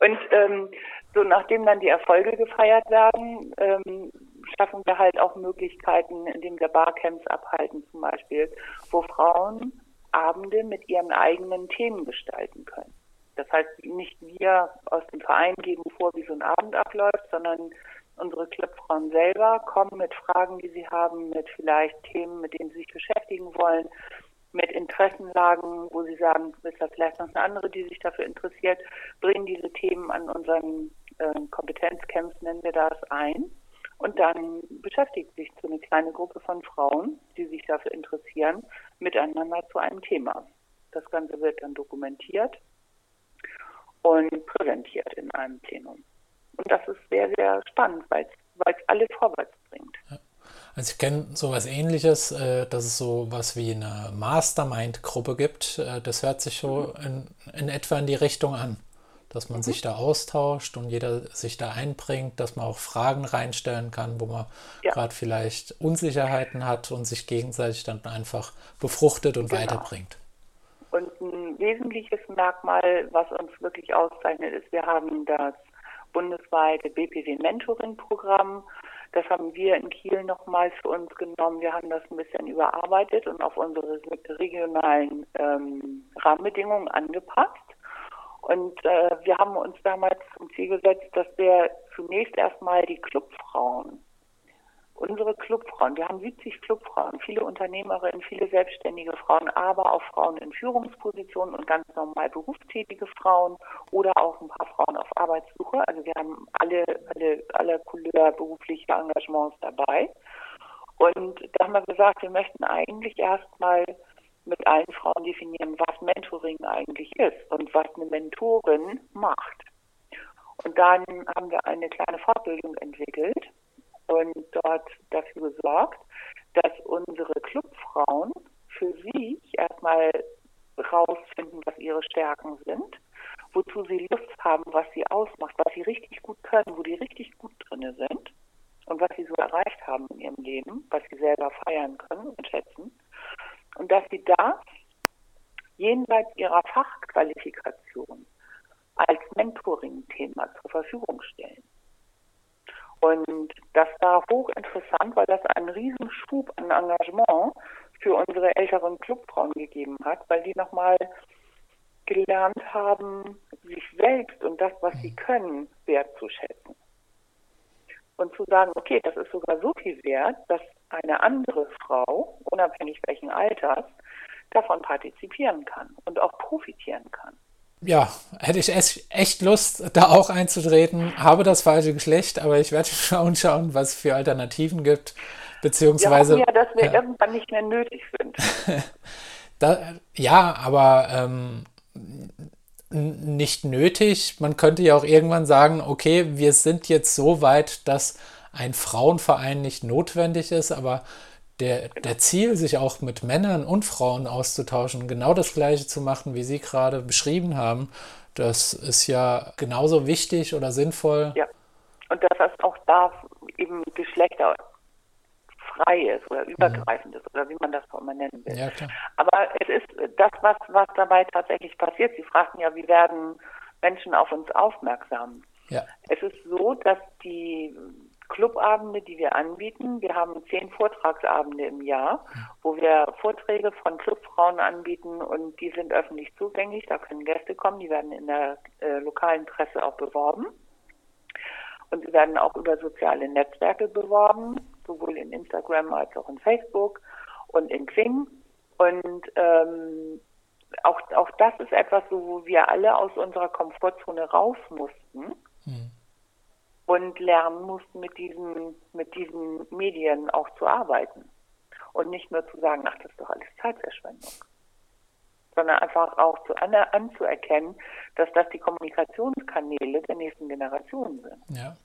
Und ähm, so nachdem dann die Erfolge gefeiert werden, ähm, schaffen wir halt auch Möglichkeiten, indem wir Barcamps abhalten zum Beispiel, wo Frauen Abende mit ihren eigenen Themen gestalten können. Das heißt, nicht wir aus dem Verein geben vor, wie so ein Abend abläuft, sondern unsere Clubfrauen selber kommen mit Fragen, die sie haben, mit vielleicht Themen, mit denen sie sich beschäftigen wollen, mit Interessenlagen, wo sie sagen, ist da vielleicht noch eine andere, die sich dafür interessiert, bringen diese Themen an unseren äh, Kompetenzcamps, nennen wir das, ein und dann beschäftigt sich so eine kleine Gruppe von Frauen, die sich dafür interessieren, miteinander zu einem Thema. Das Ganze wird dann dokumentiert und präsentiert in einem Plenum. Und das ist sehr, sehr spannend, weil es alle vorwärts bringt. Ja. Also ich kenne sowas ähnliches, äh, dass es so was wie eine Mastermind-Gruppe gibt. Äh, das hört sich so mhm. in, in etwa in die Richtung an dass man mhm. sich da austauscht und jeder sich da einbringt, dass man auch Fragen reinstellen kann, wo man ja. gerade vielleicht Unsicherheiten hat und sich gegenseitig dann einfach befruchtet und genau. weiterbringt. Und ein wesentliches Merkmal, was uns wirklich auszeichnet, ist, wir haben das bundesweite BPW Mentoring Programm. Das haben wir in Kiel nochmal für uns genommen. Wir haben das ein bisschen überarbeitet und auf unsere regionalen ähm, Rahmenbedingungen angepasst. Und äh, wir haben uns damals zum Ziel gesetzt, dass wir zunächst erstmal die Clubfrauen, unsere Clubfrauen, wir haben 70 Clubfrauen, viele Unternehmerinnen, viele selbstständige Frauen, aber auch Frauen in Führungspositionen und ganz normal berufstätige Frauen oder auch ein paar Frauen auf Arbeitssuche. Also wir haben alle, alle, alle Couleur berufliche Engagements dabei. Und da haben wir gesagt, wir möchten eigentlich erstmal mit allen Frauen definieren, was Mentoring eigentlich ist und was eine Mentorin macht. Und dann haben wir eine kleine Fortbildung entwickelt und dort dafür gesorgt, dass unsere Clubfrauen für sich erstmal rausfinden, was ihre Stärken sind, wozu sie Lust haben, was sie ausmacht, was sie richtig gut können, wo die richtig gut drin sind und was sie so erreicht haben in ihrem Leben, was sie selber feiern können und schätzen und dass sie das jenseits ihrer Fachqualifikation als Mentoring-Thema zur Verfügung stellen. Und das war hochinteressant, weil das einen riesen Schub an Engagement für unsere älteren Clubfrauen gegeben hat, weil die nochmal gelernt haben, sich selbst und das, was sie können, wertzuschätzen. Und zu sagen, okay, das ist sogar so viel wert, dass eine andere Frau, unabhängig welchen Alters, davon partizipieren kann und auch profitieren kann. ja, hätte ich echt Lust, da auch einzutreten. Habe das falsche Geschlecht, aber ich werde schauen, schauen, was es für Alternativen gibt. Beziehungsweise. Hoffen ja, dass wir ja. irgendwann nicht mehr nötig sind. da, ja, aber ähm, nicht nötig. Man könnte ja auch irgendwann sagen, okay, wir sind jetzt so weit, dass ein Frauenverein nicht notwendig ist, aber der, der Ziel, sich auch mit Männern und Frauen auszutauschen, genau das Gleiche zu machen, wie Sie gerade beschrieben haben, das ist ja genauso wichtig oder sinnvoll. Ja, und dass das auch da eben geschlechterfrei ist oder mhm. übergreifend ist oder wie man das auch immer nennen will. Ja, Aber es ist das, was, was dabei tatsächlich passiert. Sie fragten ja, wie werden Menschen auf uns aufmerksam? Ja. Es ist so, dass die Clubabende, die wir anbieten. Wir haben zehn Vortragsabende im Jahr, wo wir Vorträge von Clubfrauen anbieten und die sind öffentlich zugänglich. Da können Gäste kommen, die werden in der äh, lokalen Presse auch beworben. Und sie werden auch über soziale Netzwerke beworben, sowohl in Instagram als auch in Facebook und in Xing. Und ähm, auch, auch das ist etwas, wo wir alle aus unserer Komfortzone raus mussten. Mhm und lernen mussten, mit diesen, mit diesen Medien auch zu arbeiten. Und nicht nur zu sagen, ach, das ist doch alles Zeitverschwendung. Sondern einfach auch zu an, anzuerkennen, dass das die Kommunikationskanäle der nächsten Generation sind. Ja.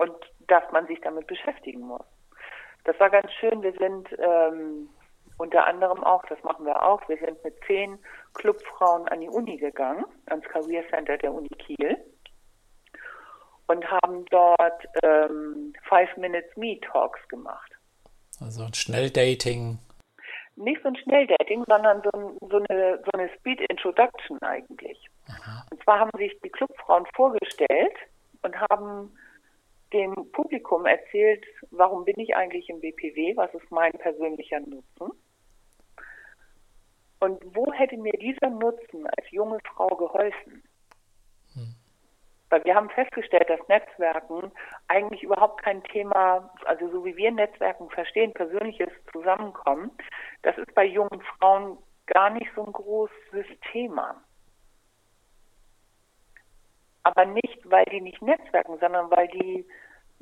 Und dass man sich damit beschäftigen muss. Das war ganz schön. Wir sind ähm, unter anderem auch, das machen wir auch, wir sind mit zehn Clubfrauen an die Uni gegangen, ans Career Center der Uni Kiel und haben dort ähm, Five Minutes Me Talks gemacht. Also ein Schnelldating. Nicht so ein Schnelldating, sondern so, ein, so, eine, so eine Speed Introduction eigentlich. Aha. Und zwar haben sich die Clubfrauen vorgestellt und haben dem Publikum erzählt, warum bin ich eigentlich im BPW, was ist mein persönlicher Nutzen und wo hätte mir dieser Nutzen als junge Frau geholfen. Weil wir haben festgestellt, dass Netzwerken eigentlich überhaupt kein Thema, also so wie wir Netzwerken verstehen, persönliches Zusammenkommen, das ist bei jungen Frauen gar nicht so ein großes Thema. Aber nicht, weil die nicht netzwerken, sondern weil die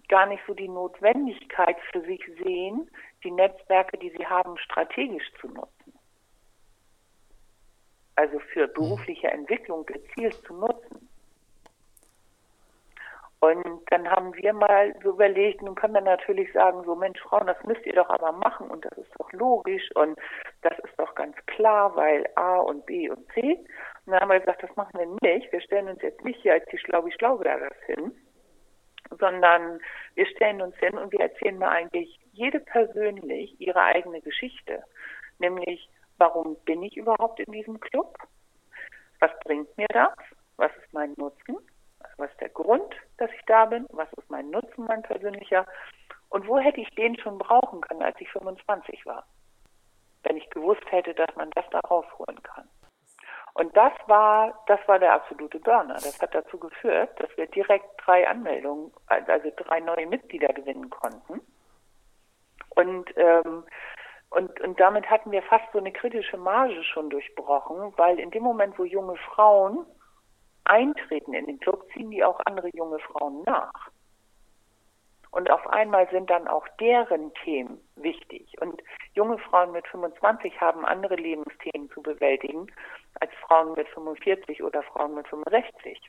gar nicht so die Notwendigkeit für sich sehen, die Netzwerke, die sie haben, strategisch zu nutzen. Also für berufliche Entwicklung gezielt zu nutzen. Und dann haben wir mal so überlegt, nun kann man natürlich sagen, so Mensch, Frauen, das müsst ihr doch aber machen und das ist doch logisch und das ist doch ganz klar, weil A und B und C. Und dann haben wir gesagt, das machen wir nicht. Wir stellen uns jetzt nicht hier als die Schlau wie Schlaubergers hin, sondern wir stellen uns hin und wir erzählen mal eigentlich jede persönlich ihre eigene Geschichte. Nämlich, warum bin ich überhaupt in diesem Club? Was bringt mir das? Was ist mein Nutzen? Was ist der Grund, dass ich da bin? Was ist mein Nutzen, mein persönlicher? Und wo hätte ich den schon brauchen können, als ich 25 war? Wenn ich gewusst hätte, dass man das da rausholen kann. Und das war, das war der absolute Burner. Das hat dazu geführt, dass wir direkt drei Anmeldungen, also drei neue Mitglieder gewinnen konnten. Und, ähm, und, und damit hatten wir fast so eine kritische Marge schon durchbrochen, weil in dem Moment, wo junge Frauen eintreten in den Club, ziehen die auch andere junge Frauen nach. Und auf einmal sind dann auch deren Themen wichtig. Und junge Frauen mit 25 haben andere Lebensthemen zu bewältigen als Frauen mit 45 oder Frauen mit 65.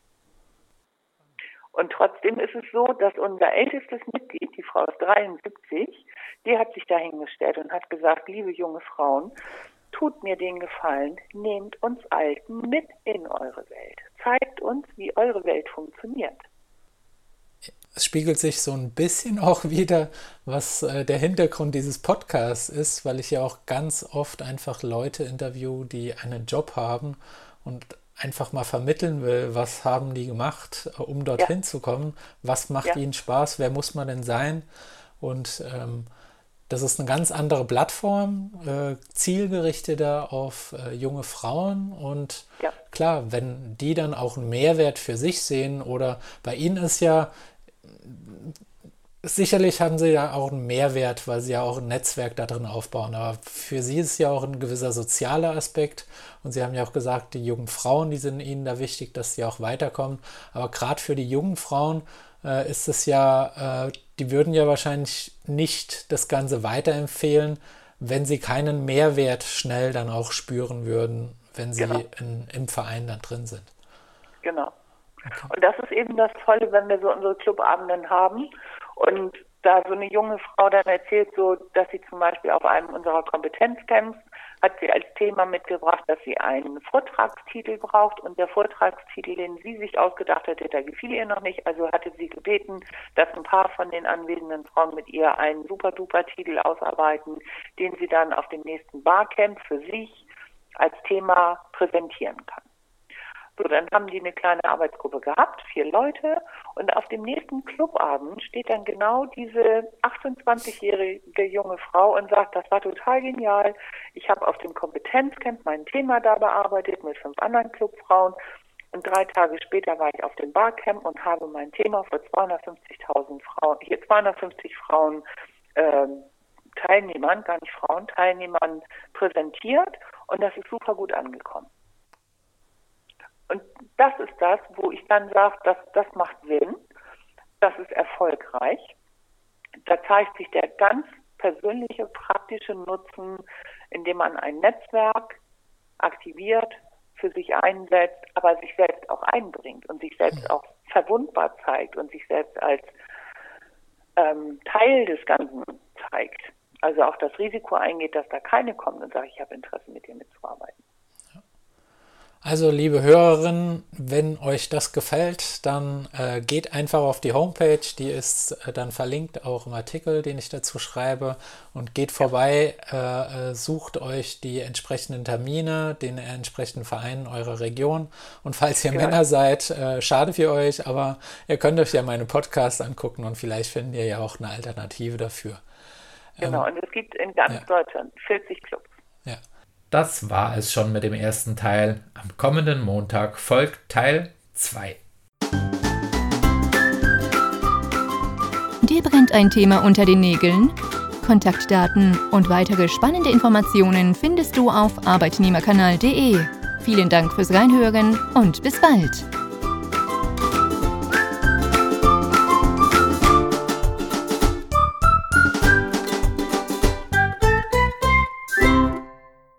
Und trotzdem ist es so, dass unser ältestes Mitglied, die Frau ist 73, die hat sich dahingestellt und hat gesagt, liebe junge Frauen, tut mir den Gefallen, nehmt uns Alten mit in eure Welt zeigt uns, wie eure Welt funktioniert. Es spiegelt sich so ein bisschen auch wieder, was äh, der Hintergrund dieses Podcasts ist, weil ich ja auch ganz oft einfach Leute interview, die einen Job haben und einfach mal vermitteln will, was haben die gemacht, äh, um dorthin ja. zu kommen, was macht ja. ihnen Spaß, wer muss man denn sein und ähm, das ist eine ganz andere Plattform, äh, zielgerichteter auf äh, junge Frauen. Und ja. klar, wenn die dann auch einen Mehrwert für sich sehen oder bei ihnen ist ja, sicherlich haben sie ja auch einen Mehrwert, weil sie ja auch ein Netzwerk da drin aufbauen. Aber für sie ist ja auch ein gewisser sozialer Aspekt. Und sie haben ja auch gesagt, die jungen Frauen, die sind ihnen da wichtig, dass sie auch weiterkommen. Aber gerade für die jungen Frauen äh, ist es ja, äh, die würden ja wahrscheinlich nicht das Ganze weiterempfehlen, wenn sie keinen Mehrwert schnell dann auch spüren würden, wenn sie genau. in, im Verein dann drin sind. Genau. Okay. Und das ist eben das Tolle, wenn wir so unsere Clubabenden haben und da so eine junge Frau dann erzählt, so, dass sie zum Beispiel auf einem unserer Kompetenzcamps hat sie als Thema mitgebracht, dass sie einen Vortragstitel braucht und der Vortragstitel, den sie sich ausgedacht hatte, der gefiel ihr noch nicht. Also hatte sie gebeten, dass ein paar von den anwesenden Frauen mit ihr einen super-duper-Titel ausarbeiten, den sie dann auf dem nächsten Barcamp für sich als Thema präsentieren kann. So, dann haben die eine kleine Arbeitsgruppe gehabt, vier Leute, und auf dem nächsten Clubabend steht dann genau diese 28-jährige junge Frau und sagt, das war total genial. Ich habe auf dem Kompetenzcamp mein Thema da bearbeitet mit fünf anderen Clubfrauen. Und drei Tage später war ich auf dem Barcamp und habe mein Thema vor 250.000 Frauen, hier 250 Frauen äh, Teilnehmern, gar nicht Frauen, Teilnehmern präsentiert und das ist super gut angekommen. Und das ist das, wo ich dann sage, dass das macht Sinn, das ist erfolgreich. Da zeigt sich der ganz persönliche, praktische Nutzen, indem man ein Netzwerk aktiviert, für sich einsetzt, aber sich selbst auch einbringt und sich selbst auch verwundbar zeigt und sich selbst als ähm, Teil des Ganzen zeigt. Also auch das Risiko eingeht, dass da keine kommt und sagt, ich habe Interesse, mit dir mitzuarbeiten. Also, liebe Hörerinnen, wenn euch das gefällt, dann äh, geht einfach auf die Homepage, die ist äh, dann verlinkt, auch im Artikel, den ich dazu schreibe, und geht vorbei, äh, äh sucht euch die entsprechenden Termine, den entsprechenden Vereinen eurer Region. Und falls ihr genau. Männer seid, äh, schade für euch, aber ihr könnt euch ja meine Podcasts angucken und vielleicht findet ihr ja auch eine Alternative dafür. Genau, ähm, und es gibt in ganz ja. Deutschland 40 Clubs. Ja. Das war es schon mit dem ersten Teil. Am kommenden Montag folgt Teil 2. Dir brennt ein Thema unter den Nägeln? Kontaktdaten und weitere spannende Informationen findest du auf arbeitnehmerkanal.de. Vielen Dank fürs Reinhören und bis bald.